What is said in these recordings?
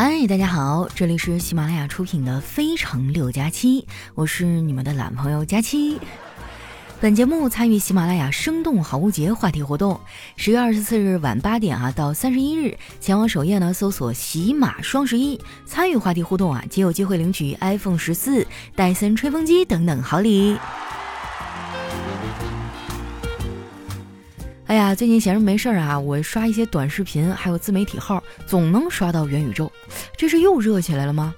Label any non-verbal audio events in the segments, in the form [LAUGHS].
嗨，大家好，这里是喜马拉雅出品的《非常六加七》，我是你们的懒朋友佳期。本节目参与喜马拉雅生动好物节话题活动，十月二十四日晚八点啊到三十一日，前往首页呢搜索“喜马双十一”，参与话题互动啊，即有机会领取 iPhone 十四、戴森吹风机等等好礼。哎呀，最近闲着没事儿啊，我刷一些短视频，还有自媒体号，总能刷到元宇宙，这是又热起来了吗？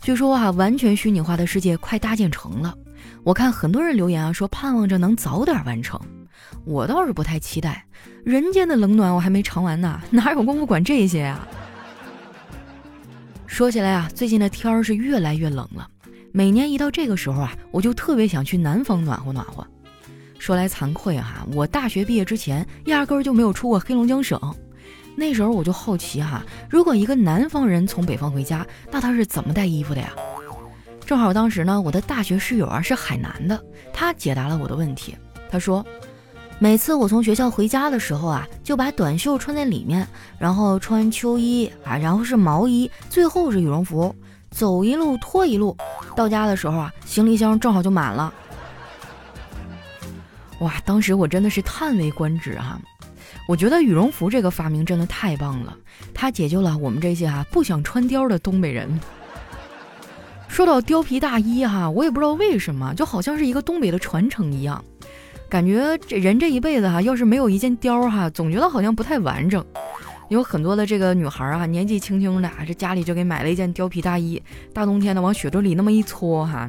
据说啊，完全虚拟化的世界快搭建成了。我看很多人留言啊，说盼望着能早点完成。我倒是不太期待，人间的冷暖我还没尝完呢，哪有功夫管这些呀？说起来啊，最近的天儿是越来越冷了，每年一到这个时候啊，我就特别想去南方暖和暖和。说来惭愧哈，我大学毕业之前压根儿就没有出过黑龙江省。那时候我就好奇哈，如果一个南方人从北方回家，那他是怎么带衣服的呀？正好当时呢，我的大学室友啊是海南的，他解答了我的问题。他说，每次我从学校回家的时候啊，就把短袖穿在里面，然后穿秋衣啊，然后是毛衣，最后是羽绒服，走一路脱一路，到家的时候啊，行李箱正好就满了。哇，当时我真的是叹为观止哈！我觉得羽绒服这个发明真的太棒了，它解救了我们这些哈不想穿貂的东北人。说到貂皮大衣哈，我也不知道为什么，就好像是一个东北的传承一样，感觉这人这一辈子哈，要是没有一件貂哈，总觉得好像不太完整。有很多的这个女孩啊，年纪轻轻的，这家里就给买了一件貂皮大衣，大冬天的往雪堆里那么一搓哈，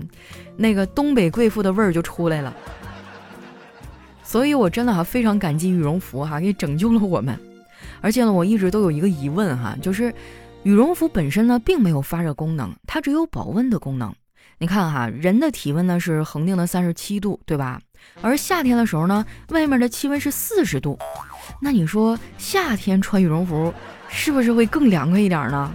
那个东北贵妇的味儿就出来了。所以，我真的哈非常感激羽绒服哈，给拯救了我们。而且呢，我一直都有一个疑问哈，就是羽绒服本身呢并没有发热功能，它只有保温的功能。你看哈，人的体温呢是恒定的三十七度，对吧？而夏天的时候呢，外面的气温是四十度，那你说夏天穿羽绒服是不是会更凉快一点呢？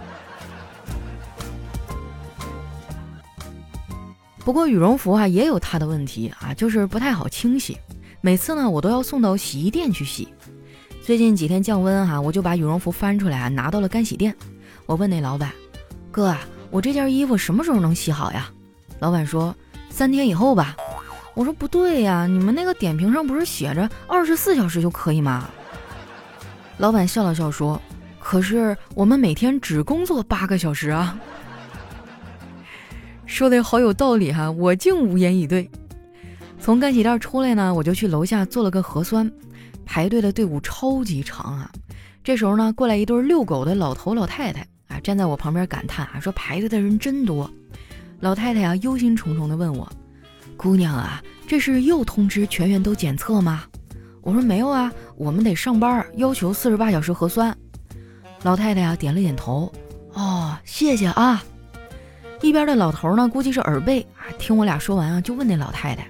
不过羽绒服啊也有它的问题啊，就是不太好清洗。每次呢，我都要送到洗衣店去洗。最近几天降温哈，我就把羽绒服翻出来啊，拿到了干洗店。我问那老板：“哥啊，我这件衣服什么时候能洗好呀？”老板说：“三天以后吧。”我说：“不对呀，你们那个点评上不是写着二十四小时就可以吗？”老板笑了笑说：“可是我们每天只工作八个小时啊。”说的好有道理哈，我竟无言以对。从干洗店出来呢，我就去楼下做了个核酸，排队的队伍超级长啊。这时候呢，过来一对遛狗的老头老太太啊，站在我旁边感叹啊，说排队的人真多。老太太啊，忧心忡忡地问我：“姑娘啊，这是又通知全员都检测吗？”我说：“没有啊，我们得上班，要求四十八小时核酸。”老太太啊，点了点头。哦，谢谢啊。一边的老头呢，估计是耳背啊，听我俩说完啊，就问那老太太。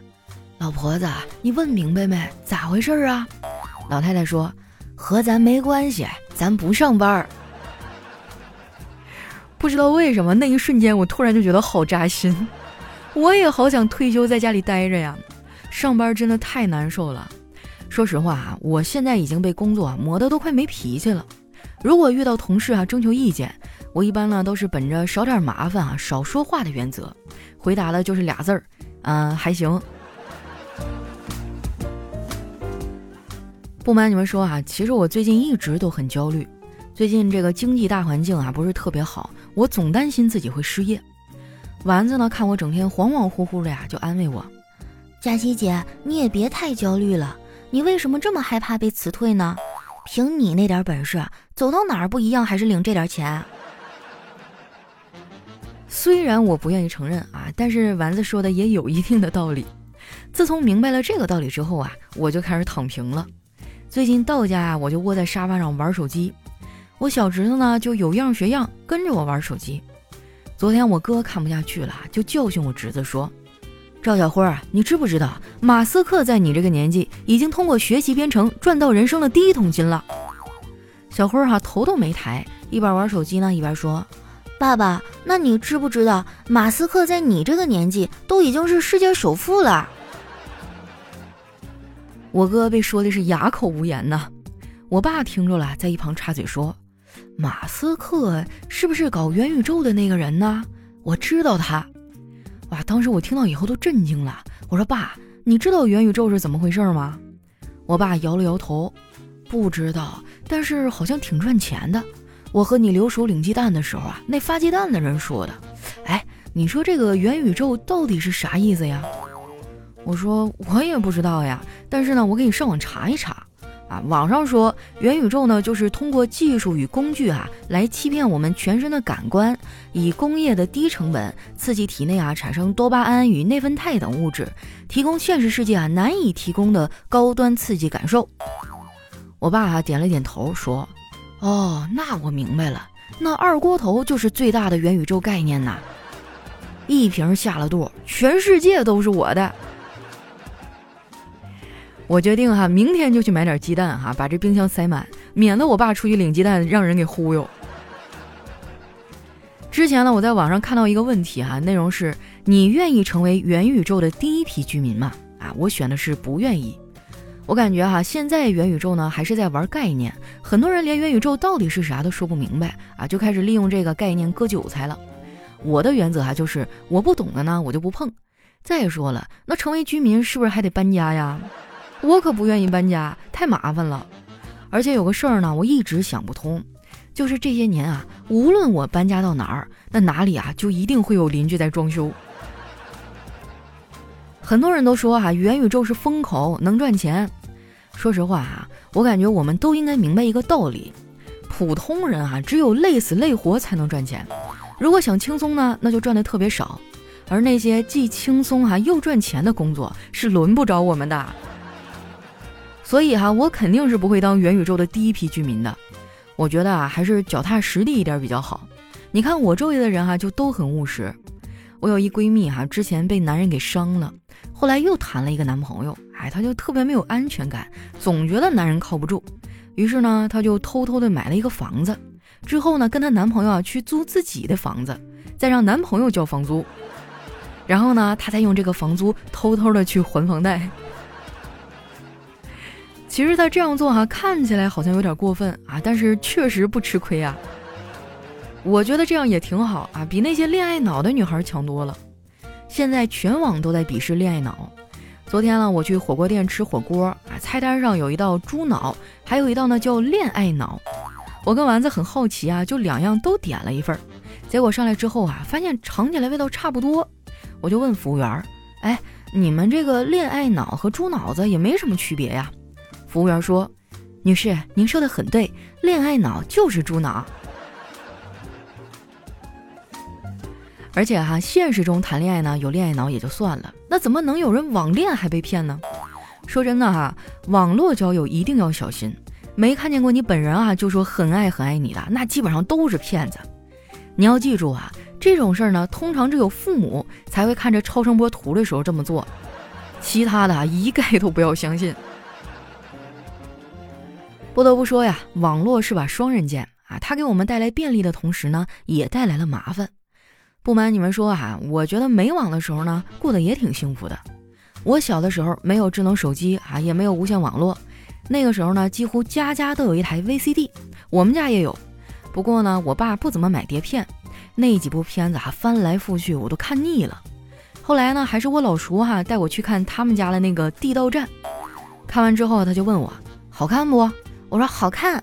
老婆子，你问明白没？咋回事啊？老太太说：“和咱没关系，咱不上班。”不知道为什么，那一瞬间我突然就觉得好扎心。我也好想退休在家里待着呀，上班真的太难受了。说实话啊，我现在已经被工作磨得都快没脾气了。如果遇到同事啊征求意见，我一般呢都是本着少点麻烦啊少说话的原则，回答的就是俩字儿：嗯，还行。不瞒你们说啊，其实我最近一直都很焦虑。最近这个经济大环境啊不是特别好，我总担心自己会失业。丸子呢看我整天恍恍惚惚的呀，就安慰我：“佳琪姐，你也别太焦虑了。你为什么这么害怕被辞退呢？凭你那点本事，走到哪儿不一样还是领这点钱。”虽然我不愿意承认啊，但是丸子说的也有一定的道理。自从明白了这个道理之后啊，我就开始躺平了。最近到家啊，我就窝在沙发上玩手机。我小侄子呢，就有样学样，跟着我玩手机。昨天我哥看不下去了，就教训我侄子说：“赵小辉儿，你知不知道，马斯克在你这个年纪已经通过学习编程赚到人生的第一桶金了？”小辉儿哈头都没抬，一边玩手机呢，一边说：“爸爸，那你知不知道，马斯克在你这个年纪都已经是世界首富了？”我哥被说的是哑口无言呐，我爸听着了，在一旁插嘴说：“马斯克是不是搞元宇宙的那个人呢？我知道他。哇！当时我听到以后都震惊了。我说：“爸，你知道元宇宙是怎么回事吗？”我爸摇了摇头，不知道，但是好像挺赚钱的。我和你留守领鸡蛋的时候啊，那发鸡蛋的人说的。哎，你说这个元宇宙到底是啥意思呀？我说我也不知道呀，但是呢，我给你上网查一查。啊，网上说元宇宙呢，就是通过技术与工具啊，来欺骗我们全身的感官，以工业的低成本刺激体内啊产生多巴胺与内啡肽等物质，提供现实世界啊难以提供的高端刺激感受。我爸啊点了点头说：“哦，那我明白了，那二锅头就是最大的元宇宙概念呐，一瓶下了肚，全世界都是我的。”我决定哈，明天就去买点鸡蛋哈，把这冰箱塞满，免得我爸出去领鸡蛋让人给忽悠。之前呢，我在网上看到一个问题哈，内容是你愿意成为元宇宙的第一批居民吗？啊，我选的是不愿意。我感觉哈，现在元宇宙呢还是在玩概念，很多人连元宇宙到底是啥都说不明白啊，就开始利用这个概念割韭菜了。我的原则哈就是我不懂的呢，我就不碰。再说了，那成为居民是不是还得搬家呀？我可不愿意搬家，太麻烦了。而且有个事儿呢，我一直想不通，就是这些年啊，无论我搬家到哪儿，那哪里啊就一定会有邻居在装修。很多人都说哈，元宇宙是风口，能赚钱。说实话啊，我感觉我们都应该明白一个道理：普通人啊，只有累死累活才能赚钱。如果想轻松呢，那就赚的特别少。而那些既轻松哈又赚钱的工作，是轮不着我们的。所以哈，我肯定是不会当元宇宙的第一批居民的。我觉得啊，还是脚踏实地一点比较好。你看我周围的人哈，就都很务实。我有一闺蜜哈，之前被男人给伤了，后来又谈了一个男朋友，哎，她就特别没有安全感，总觉得男人靠不住。于是呢，她就偷偷的买了一个房子，之后呢，跟她男朋友啊去租自己的房子，再让男朋友交房租，然后呢，她再用这个房租偷偷的去还房贷。其实他这样做哈，看起来好像有点过分啊，但是确实不吃亏啊。我觉得这样也挺好啊，比那些恋爱脑的女孩强多了。现在全网都在鄙视恋爱脑。昨天呢，我去火锅店吃火锅啊，菜单上有一道猪脑，还有一道呢叫恋爱脑。我跟丸子很好奇啊，就两样都点了一份。结果上来之后啊，发现尝起来味道差不多。我就问服务员：“哎，你们这个恋爱脑和猪脑子也没什么区别呀？”服务员说：“女士，您说的很对，恋爱脑就是猪脑。而且哈，现实中谈恋爱呢，有恋爱脑也就算了，那怎么能有人网恋还被骗呢？说真的哈，网络交友一定要小心，没看见过你本人啊，就说很爱很爱你的，那基本上都是骗子。你要记住啊，这种事儿呢，通常只有父母才会看着超声波图的时候这么做，其他的，一概都不要相信。”不得不说呀，网络是把双刃剑啊！它给我们带来便利的同时呢，也带来了麻烦。不瞒你们说啊，我觉得没网的时候呢，过得也挺幸福的。我小的时候没有智能手机啊，也没有无线网络，那个时候呢，几乎家家都有一台 VCD，我们家也有。不过呢，我爸不怎么买碟片，那几部片子啊，翻来覆去我都看腻了。后来呢，还是我老叔哈带我去看他们家的那个《地道战》，看完之后他就问我，好看不？我说好看，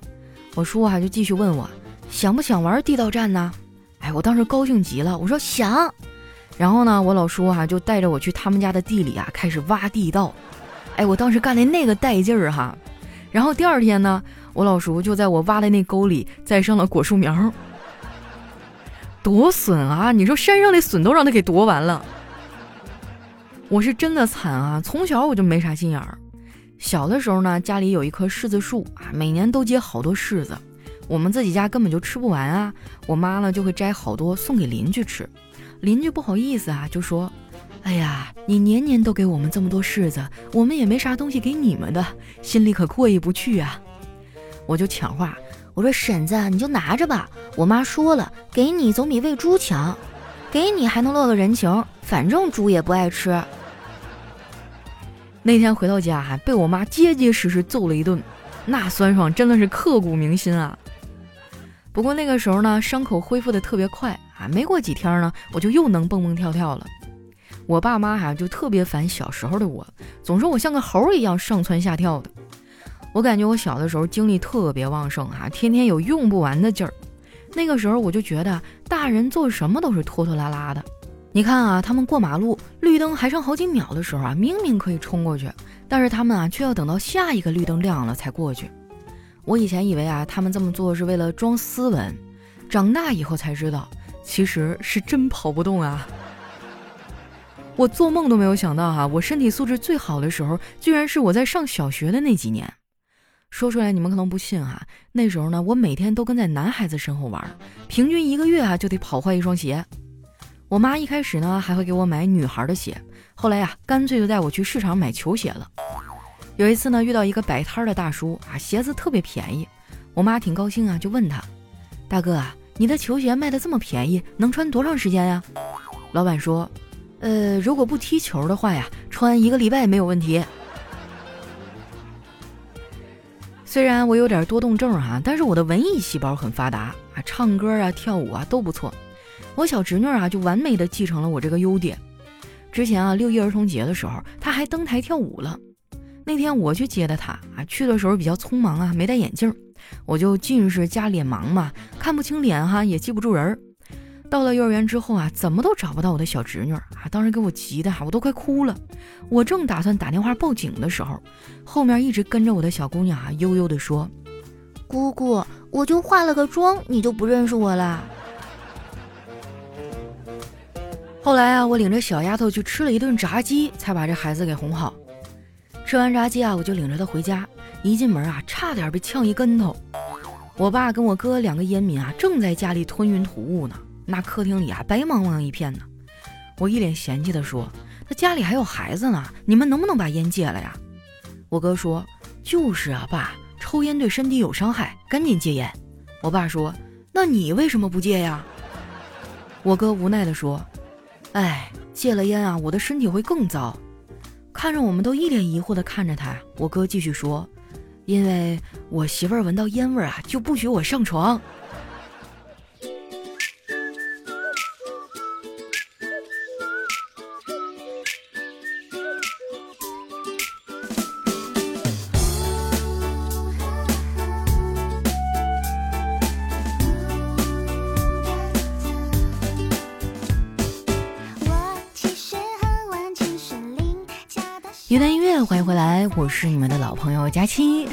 我叔啊就继续问我想不想玩地道战呢？哎，我当时高兴极了，我说想。然后呢，我老叔哈就带着我去他们家的地里啊，开始挖地道。哎，我当时干的那个带劲儿哈。然后第二天呢，我老叔就在我挖的那沟里栽上了果树苗，多笋啊！你说山上的笋都让他给夺完了。我是真的惨啊，从小我就没啥心眼儿。小的时候呢，家里有一棵柿子树啊，每年都结好多柿子，我们自己家根本就吃不完啊。我妈呢就会摘好多送给邻居吃，邻居不好意思啊，就说：“哎呀，你年年都给我们这么多柿子，我们也没啥东西给你们的，心里可过意不去啊。”我就抢话，我说：“婶子，你就拿着吧，我妈说了，给你总比喂猪强，给你还能落个人情，反正猪也不爱吃。”那天回到家，还被我妈结结实实揍了一顿，那酸爽真的是刻骨铭心啊！不过那个时候呢，伤口恢复的特别快啊，没过几天呢，我就又能蹦蹦跳跳了。我爸妈哈就特别烦小时候的我，总说我像个猴一样上蹿下跳的。我感觉我小的时候精力特别旺盛哈，天天有用不完的劲儿。那个时候我就觉得大人做什么都是拖拖拉拉的。你看啊，他们过马路绿灯还剩好几秒的时候啊，明明可以冲过去，但是他们啊却要等到下一个绿灯亮了才过去。我以前以为啊，他们这么做是为了装斯文，长大以后才知道，其实是真跑不动啊。[LAUGHS] 我做梦都没有想到哈，我身体素质最好的时候，居然是我在上小学的那几年。说出来你们可能不信哈，那时候呢，我每天都跟在男孩子身后玩，平均一个月啊就得跑坏一双鞋。我妈一开始呢还会给我买女孩的鞋，后来呀，干脆就带我去市场买球鞋了。有一次呢，遇到一个摆摊的大叔啊，鞋子特别便宜，我妈挺高兴啊，就问他：“大哥啊，你的球鞋卖的这么便宜，能穿多长时间呀？”老板说：“呃，如果不踢球的话呀，穿一个礼拜没有问题。”虽然我有点多动症哈，但是我的文艺细胞很发达啊，唱歌啊、跳舞啊都不错。我小侄女啊，就完美的继承了我这个优点。之前啊，六一儿童节的时候，她还登台跳舞了。那天我去接的她啊，去的时候比较匆忙啊，没戴眼镜，我就近视加脸盲嘛，看不清脸哈，也记不住人。到了幼儿园之后啊，怎么都找不到我的小侄女啊，当时给我急的哈，我都快哭了。我正打算打电话报警的时候，后面一直跟着我的小姑娘啊，悠悠的说：“姑姑，我就化了个妆，你就不认识我了。”后来啊，我领着小丫头去吃了一顿炸鸡，才把这孩子给哄好。吃完炸鸡啊，我就领着他回家。一进门啊，差点被呛一跟头。我爸跟我哥两个烟民啊，正在家里吞云吐雾呢。那客厅里啊，白茫茫一片呢。我一脸嫌弃地说：“他家里还有孩子呢，你们能不能把烟戒了呀？”我哥说：“就是啊，爸，抽烟对身体有伤害，赶紧戒烟。”我爸说：“那你为什么不戒呀？”我哥无奈地说：“哎，戒了烟啊，我的身体会更糟。”看着我们都一脸疑惑的看着他，我哥继续说：“因为我媳妇儿闻到烟味啊，就不许我上床。”一段音乐，欢迎回来，我是你们的老朋友佳期。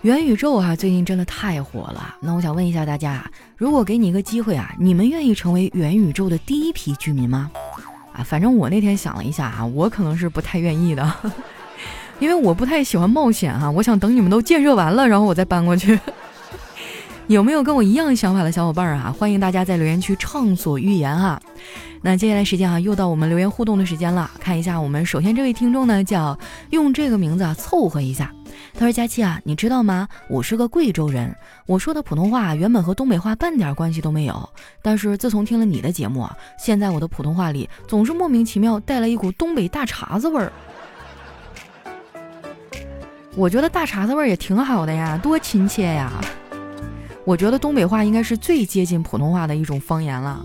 元宇宙啊，最近真的太火了。那我想问一下大家，如果给你一个机会啊，你们愿意成为元宇宙的第一批居民吗？啊，反正我那天想了一下啊，我可能是不太愿意的，[LAUGHS] 因为我不太喜欢冒险哈。我想等你们都建设完了，然后我再搬过去。有没有跟我一样想法的小伙伴啊？欢迎大家在留言区畅所欲言哈。那接下来时间啊，又到我们留言互动的时间了。看一下我们首先这位听众呢，叫用这个名字啊凑合一下。他说：“佳期啊，你知道吗？我是个贵州人，我说的普通话原本和东北话半点关系都没有。但是自从听了你的节目啊，现在我的普通话里总是莫名其妙带了一股东北大碴子味儿。我觉得大碴子味儿也挺好的呀，多亲切呀。我觉得东北话应该是最接近普通话的一种方言了。”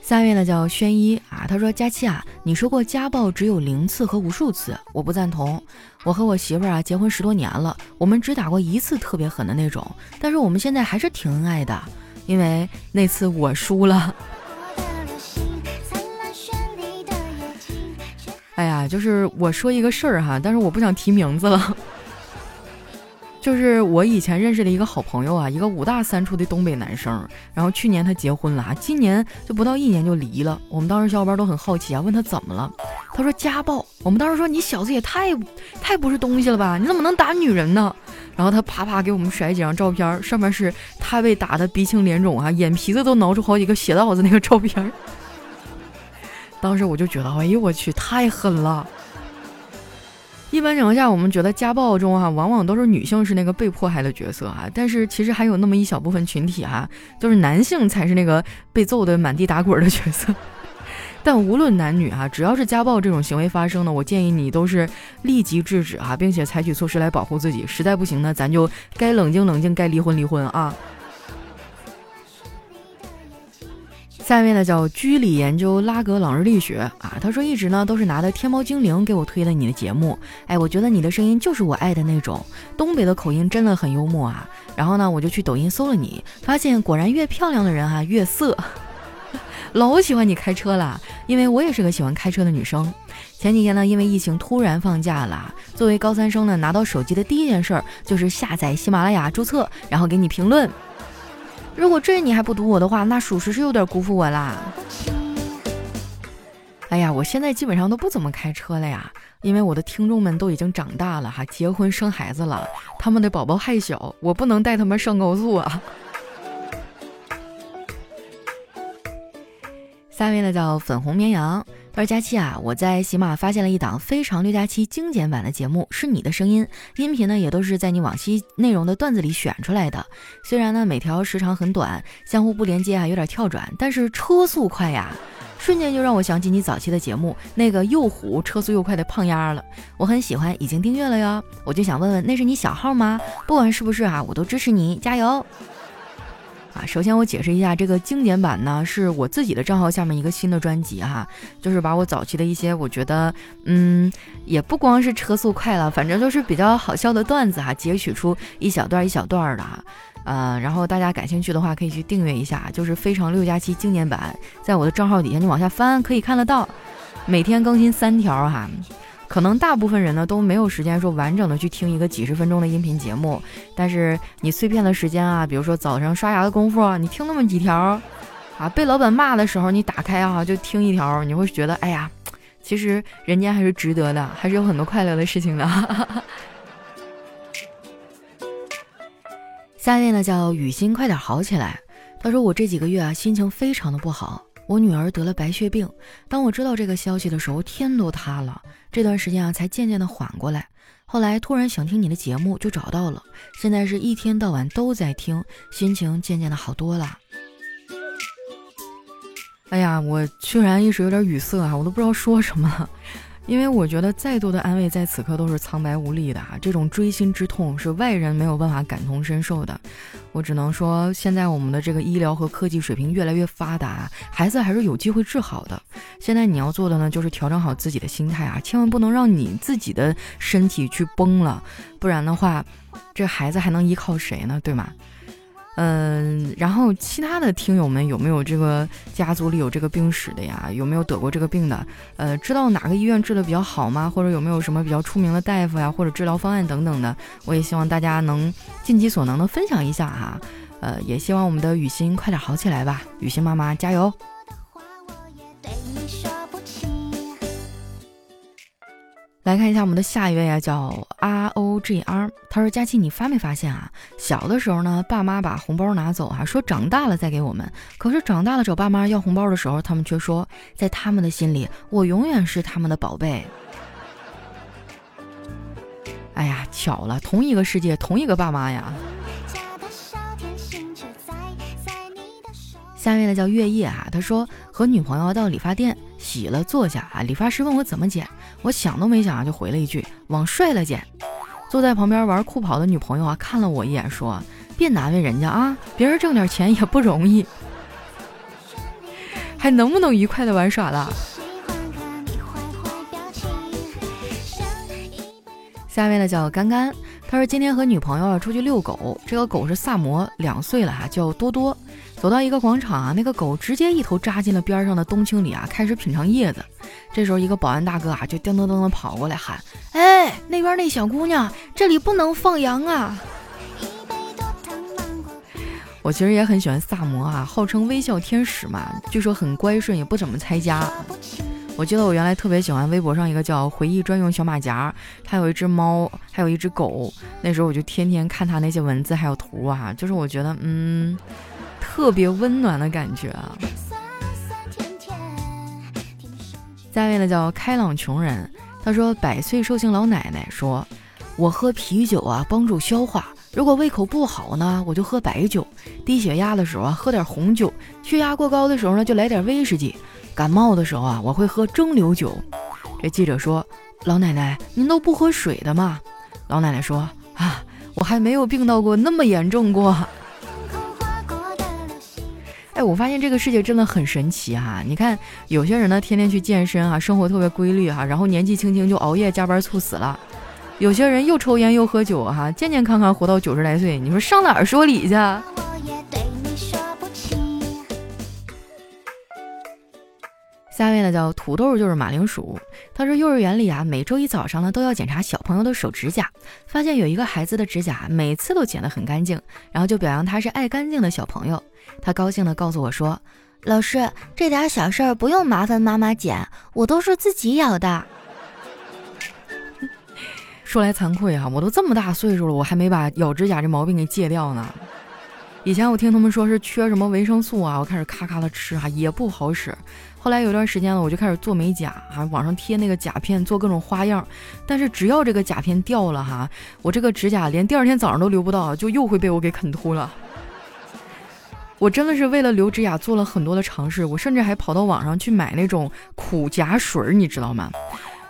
下面呢叫轩一啊，他说：“佳期啊，你说过家暴只有零次和无数次，我不赞同。我和我媳妇儿啊结婚十多年了，我们只打过一次特别狠的那种，但是我们现在还是挺恩爱的，因为那次我输了。哎呀，就是我说一个事儿哈，但是我不想提名字了。”就是我以前认识的一个好朋友啊，一个五大三粗的东北男生，然后去年他结婚了啊，今年就不到一年就离了。我们当时小伙伴都很好奇啊，问他怎么了，他说家暴。我们当时说你小子也太太不是东西了吧，你怎么能打女人呢？然后他啪啪给我们甩几张照片，上面是他被打的鼻青脸肿啊，眼皮子都挠出好几个血道子那个照片。[LAUGHS] 当时我就觉得，哎呦我去，太狠了。一般情况下，我们觉得家暴中哈，往往都是女性是那个被迫害的角色啊。但是其实还有那么一小部分群体哈，就是男性才是那个被揍的满地打滚的角色。[LAUGHS] 但无论男女哈，只要是家暴这种行为发生呢，我建议你都是立即制止哈，并且采取措施来保护自己。实在不行呢，咱就该冷静冷静，该离婚离婚啊。下面呢叫居里研究拉格朗日力学啊，他说一直呢都是拿的天猫精灵给我推的你的节目，哎，我觉得你的声音就是我爱的那种，东北的口音真的很幽默啊。然后呢，我就去抖音搜了你，发现果然越漂亮的人哈越色，[LAUGHS] 老喜欢你开车了，因为我也是个喜欢开车的女生。前几天呢，因为疫情突然放假了，作为高三生呢，拿到手机的第一件事儿就是下载喜马拉雅注册，然后给你评论。如果这你还不读我的话，那属实是有点辜负我啦。哎呀，我现在基本上都不怎么开车了呀，因为我的听众们都已经长大了哈，结婚生孩子了，他们的宝宝还小，我不能带他们上高速啊。下面呢叫粉红绵羊。他说：“佳期啊，我在喜马发现了一档非常六加七精简版的节目，是你的声音，音频呢也都是在你往期内容的段子里选出来的。虽然呢每条时长很短，相互不连接啊，有点跳转，但是车速快呀，瞬间就让我想起你早期的节目那个又虎车速又快的胖丫了。我很喜欢，已经订阅了哟。我就想问问，那是你小号吗？不管是不是啊，我都支持你，加油。”啊，首先我解释一下，这个精简版呢是我自己的账号下面一个新的专辑哈，就是把我早期的一些我觉得，嗯，也不光是车速快了，反正就是比较好笑的段子哈，截取出一小段一小段的哈，呃，然后大家感兴趣的话可以去订阅一下，就是非常六加七经典版，在我的账号底下你往下翻可以看得到，每天更新三条哈。可能大部分人呢都没有时间说完整的去听一个几十分钟的音频节目，但是你碎片的时间啊，比如说早上刷牙的功夫啊，你听那么几条，啊，被老板骂的时候，你打开啊就听一条，你会觉得哎呀，其实人间还是值得的，还是有很多快乐的事情的。[LAUGHS] 下面呢叫雨欣，快点好起来。他说我这几个月啊心情非常的不好。我女儿得了白血病，当我知道这个消息的时候，天都塌了。这段时间啊，才渐渐的缓过来。后来突然想听你的节目，就找到了。现在是一天到晚都在听，心情渐渐的好多了。哎呀，我居然一时有点语塞啊，我都不知道说什么了。因为我觉得再多的安慰在此刻都是苍白无力的啊！这种锥心之痛是外人没有办法感同身受的。我只能说，现在我们的这个医疗和科技水平越来越发达，孩子还是有机会治好的。现在你要做的呢，就是调整好自己的心态啊，千万不能让你自己的身体去崩了，不然的话，这孩子还能依靠谁呢？对吗？嗯，然后其他的听友们有没有这个家族里有这个病史的呀？有没有得过这个病的？呃，知道哪个医院治的比较好吗？或者有没有什么比较出名的大夫呀？或者治疗方案等等的？我也希望大家能尽其所能的分享一下哈。呃，也希望我们的雨欣快点好起来吧，雨欣妈妈加油。来看一下我们的下一位啊，叫 R O G R。他说：“佳琪，你发没发现啊？小的时候呢，爸妈把红包拿走啊，说长大了再给我们。可是长大了找爸妈要红包的时候，他们却说，在他们的心里，我永远是他们的宝贝。哎呀，巧了，同一个世界，同一个爸妈呀。”下面呢叫月夜啊，他说和女朋友到理发店洗了坐下啊，理发师问我怎么剪，我想都没想啊就回了一句往帅了剪。坐在旁边玩酷跑的女朋友啊看了我一眼说别难为人家啊，别人挣点钱也不容易，还能不能愉快的玩耍了？下面呢叫干干，他说今天和女朋友出去遛狗，这个狗是萨摩，两岁了哈，叫多多。走到一个广场啊，那个狗直接一头扎进了边上的冬青里啊，开始品尝叶子。这时候，一个保安大哥啊，就噔噔噔的跑过来喊：“哎，那边那小姑娘，这里不能放羊啊！” [LAUGHS] 我其实也很喜欢萨摩啊，号称微笑天使嘛，据说很乖顺，也不怎么拆家。我记得我原来特别喜欢微博上一个叫“回忆专用小马甲”，它有一只猫，还有一只狗。那时候我就天天看它那些文字还有图啊，就是我觉得，嗯。特别温暖的感觉啊！下面呢叫开朗穷人，他说百岁寿星老奶奶说：“我喝啤酒啊，帮助消化，如果胃口不好呢，我就喝白酒；低血压的时候啊，喝点红酒；血压过高的时候呢，就来点威士忌；感冒的时候啊，我会喝蒸馏酒。这记者说：“老奶奶，您都不喝水的吗？”老奶奶说：“啊，我还没有病到过那么严重过。”哎，我发现这个世界真的很神奇哈！你看，有些人呢，天天去健身哈，生活特别规律哈，然后年纪轻轻就熬夜加班猝死了；有些人又抽烟又喝酒哈，健健康康活到九十来岁，你说上哪儿说理去？下面呢叫土豆，就是马铃薯。他说幼儿园里啊，每周一早上呢都要检查小朋友的手指甲，发现有一个孩子的指甲每次都剪得很干净，然后就表扬他是爱干净的小朋友。他高兴地告诉我说：“老师，这点小事儿不用麻烦妈妈剪，我都是自己咬的。[LAUGHS] ”说来惭愧啊，我都这么大岁数了，我还没把咬指甲这毛病给戒掉呢。以前我听他们说是缺什么维生素啊，我开始咔咔的吃哈，也不好使。后来有段时间了，我就开始做美甲啊，网上贴那个甲片，做各种花样。但是只要这个甲片掉了哈，我这个指甲连第二天早上都留不到，就又会被我给啃秃了。我真的是为了留指甲做了很多的尝试，我甚至还跑到网上去买那种苦甲水，你知道吗？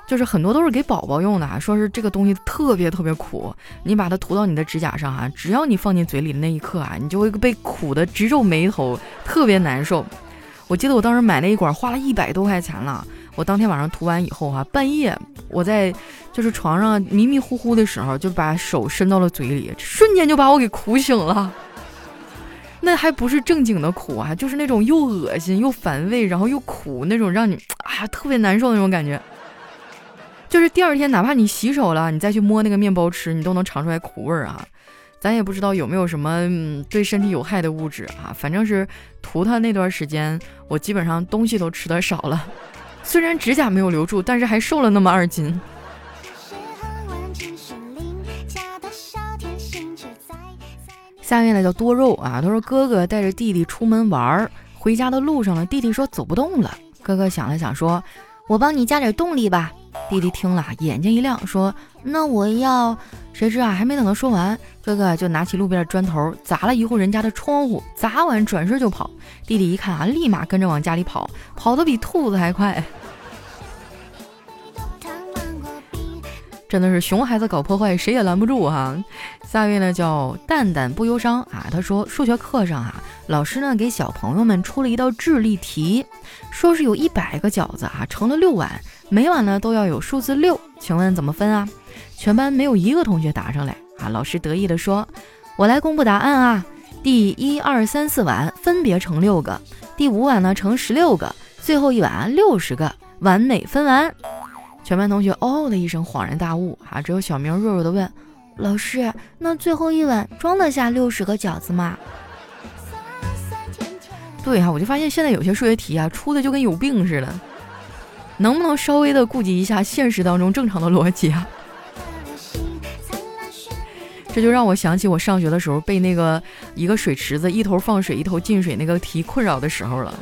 就是很多都是给宝宝用的，说是这个东西特别特别苦，你把它涂到你的指甲上啊，只要你放进嘴里的那一刻啊，你就会被苦的直皱眉头，特别难受。我记得我当时买那一管花了一百多块钱了，我当天晚上涂完以后哈，半夜我在就是床上迷迷糊糊的时候，就把手伸到了嘴里，瞬间就把我给苦醒了。那还不是正经的苦啊，就是那种又恶心又反胃，然后又苦那种，让你啊特别难受那种感觉。就是第二天，哪怕你洗手了，你再去摸那个面包吃，你都能尝出来苦味儿啊。咱也不知道有没有什么对身体有害的物质啊。反正是涂它那段时间，我基本上东西都吃的少了，虽然指甲没有留住，但是还瘦了那么二斤。下面呢叫多肉啊，他说哥哥带着弟弟出门玩儿，回家的路上呢，弟弟说走不动了。哥哥想了想说：“我帮你加点动力吧。”弟弟听了，眼睛一亮，说：“那我要……谁知啊，还没等他说完，哥哥就拿起路边的砖头砸了一户人家的窗户，砸完转身就跑。弟弟一看啊，立马跟着往家里跑，跑得比兔子还快。[LAUGHS] 真的是熊孩子搞破坏，谁也拦不住哈。下一位呢叫蛋蛋不忧伤啊，他说数学课上啊，老师呢给小朋友们出了一道智力题，说是有一百个饺子啊，盛了六碗。每晚呢都要有数字六，请问怎么分啊？全班没有一个同学答上来啊！老师得意地说：“我来公布答案啊！第一、二、三、四碗分别盛六个，第五碗呢盛十六个，最后一碗六十个，完美分完。”全班同学哦的一声恍然大悟啊！只有小明弱弱地问：“老师，那最后一碗装得下六十个饺子吗？”对哈，我就发现现在有些数学题啊出的就跟有病似的。能不能稍微的顾及一下现实当中正常的逻辑啊？[LAUGHS] 这就让我想起我上学的时候被那个一个水池子一头放水一头进水那个题困扰的时候了，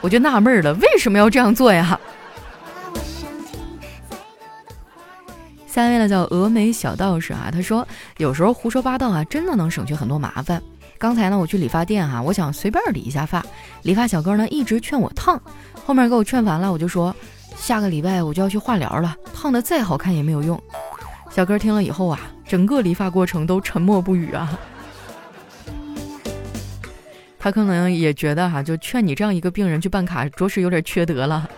我就纳闷了，为什么要这样做呀？[LAUGHS] 下一位呢叫峨眉小道士啊，他说有时候胡说八道啊，真的能省去很多麻烦。刚才呢我去理发店哈，我想随便理一下发，理发小哥呢一直劝我烫，后面给我劝烦了，我就说。下个礼拜我就要去化疗了，烫的再好看也没有用。小哥听了以后啊，整个理发过程都沉默不语啊。他可能也觉得哈，就劝你这样一个病人去办卡，着实有点缺德了。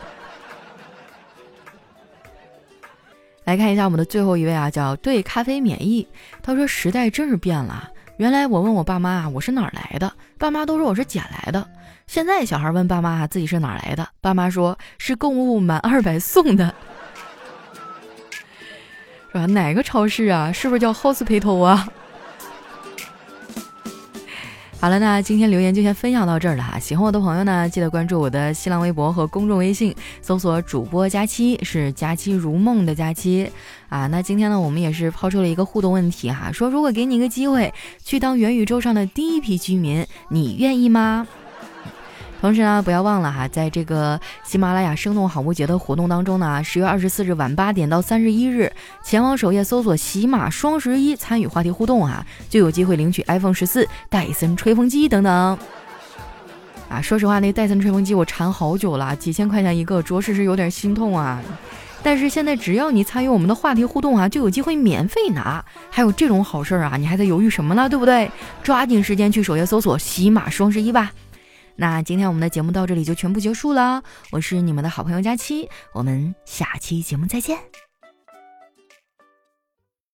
来看一下我们的最后一位啊，叫对咖啡免疫。他说时代真是变了，原来我问我爸妈啊，我是哪儿来的，爸妈都说我是捡来的。现在小孩问爸妈自己是哪来的，爸妈说是购物满二百送的，是吧？哪个超市啊？是不是叫 hospital 啊？好了，那今天留言就先分享到这儿了哈。喜欢我的朋友呢，记得关注我的新浪微博和公众微信，搜索主播佳期，是佳期如梦的佳期啊。那今天呢，我们也是抛出了一个互动问题哈，说如果给你一个机会去当元宇宙上的第一批居民，你愿意吗？同时呢，不要忘了哈，在这个喜马拉雅生动好物节的活动当中呢，十月二十四日晚八点到三十一日，前往首页搜索“喜马双十一”，参与话题互动啊，就有机会领取 iPhone 十四、戴森吹风机等等。啊，说实话，那戴森吹风机我馋好久了，几千块钱一个，着实是有点心痛啊。但是现在只要你参与我们的话题互动啊，就有机会免费拿。还有这种好事儿啊，你还在犹豫什么呢？对不对？抓紧时间去首页搜索“喜马双十一”吧。那今天我们的节目到这里就全部结束了，我是你们的好朋友佳期，我们下期节目再见。